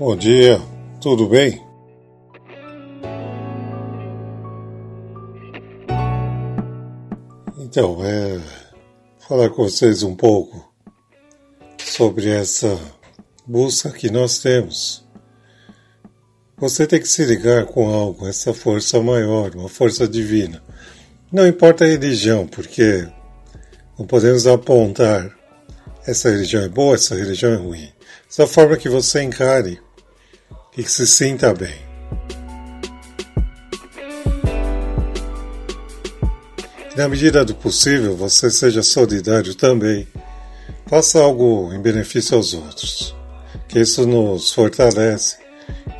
Bom dia, tudo bem? Então, é falar com vocês um pouco sobre essa busca que nós temos. Você tem que se ligar com algo, essa força maior, uma força divina. Não importa a religião, porque não podemos apontar essa religião é boa, essa religião é ruim. Essa forma que você encare e que se sinta bem. Na medida do possível, você seja solidário também. Faça algo em benefício aos outros, que isso nos fortalece,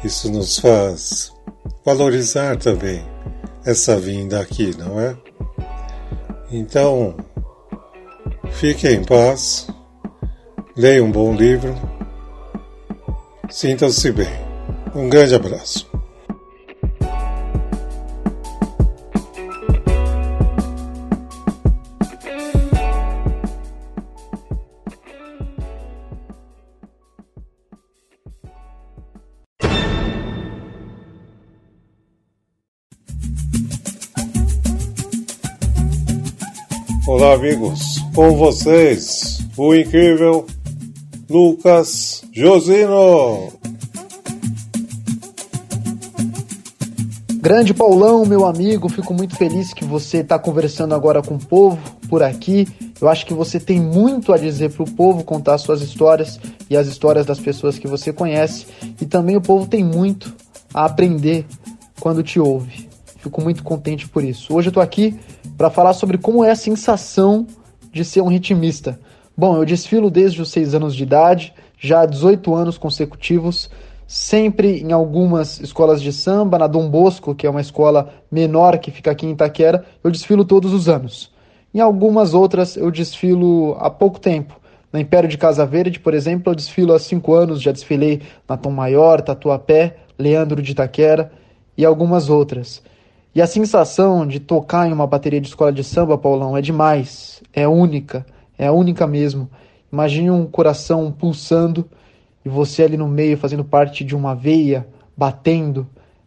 isso nos faz valorizar também essa vinda aqui, não é? Então, fique em paz, leia um bom livro, sinta-se bem. Um grande abraço. Olá, amigos. Com vocês, o incrível Lucas Josino. Grande Paulão, meu amigo, fico muito feliz que você está conversando agora com o povo por aqui. Eu acho que você tem muito a dizer para o povo, contar suas histórias e as histórias das pessoas que você conhece. E também o povo tem muito a aprender quando te ouve. Fico muito contente por isso. Hoje eu estou aqui para falar sobre como é a sensação de ser um ritmista. Bom, eu desfilo desde os 6 anos de idade, já há 18 anos consecutivos sempre em algumas escolas de samba, na Dom Bosco, que é uma escola menor que fica aqui em Itaquera, eu desfilo todos os anos. Em algumas outras eu desfilo há pouco tempo. Na Império de Casa Verde, por exemplo, eu desfilo há cinco anos, já desfilei na Tom Maior, Tatuapé, Leandro de Itaquera e algumas outras. E a sensação de tocar em uma bateria de escola de samba, Paulão, é demais, é única, é única mesmo. Imagine um coração pulsando e você ali no meio fazendo parte de uma veia, batendo,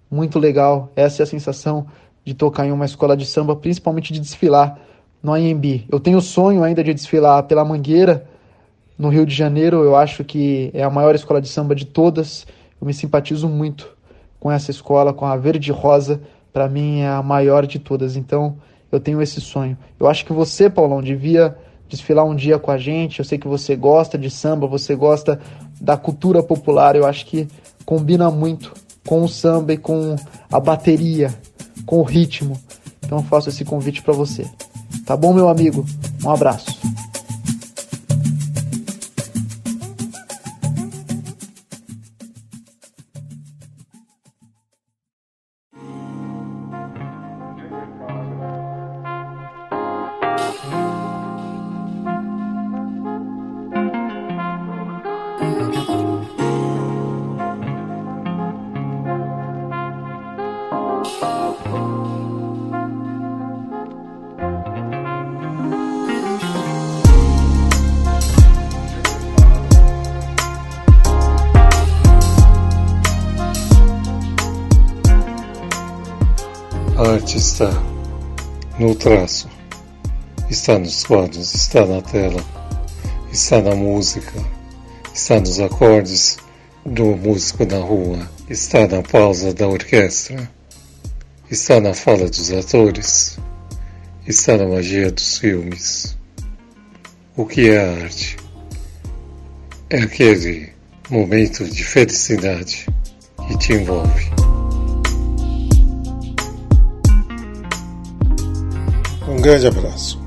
muito legal. Essa é a sensação de tocar em uma escola de samba, principalmente de desfilar no IMB. Eu tenho o sonho ainda de desfilar pela Mangueira, no Rio de Janeiro. Eu acho que é a maior escola de samba de todas. Eu me simpatizo muito com essa escola, com a Verde Rosa. Para mim é a maior de todas. Então eu tenho esse sonho. Eu acho que você, Paulão, devia desfilar um dia com a gente. Eu sei que você gosta de samba, você gosta da cultura popular. Eu acho que combina muito com o samba e com a bateria, com o ritmo. Então eu faço esse convite para você. Tá bom, meu amigo? Um abraço. A arte está no traço, está nos quadros, está na tela, está na música, está nos acordes do músico na rua, está na pausa da orquestra, está na fala dos atores, está na magia dos filmes. O que é a arte? É aquele momento de felicidade que te envolve. Um grande abraço.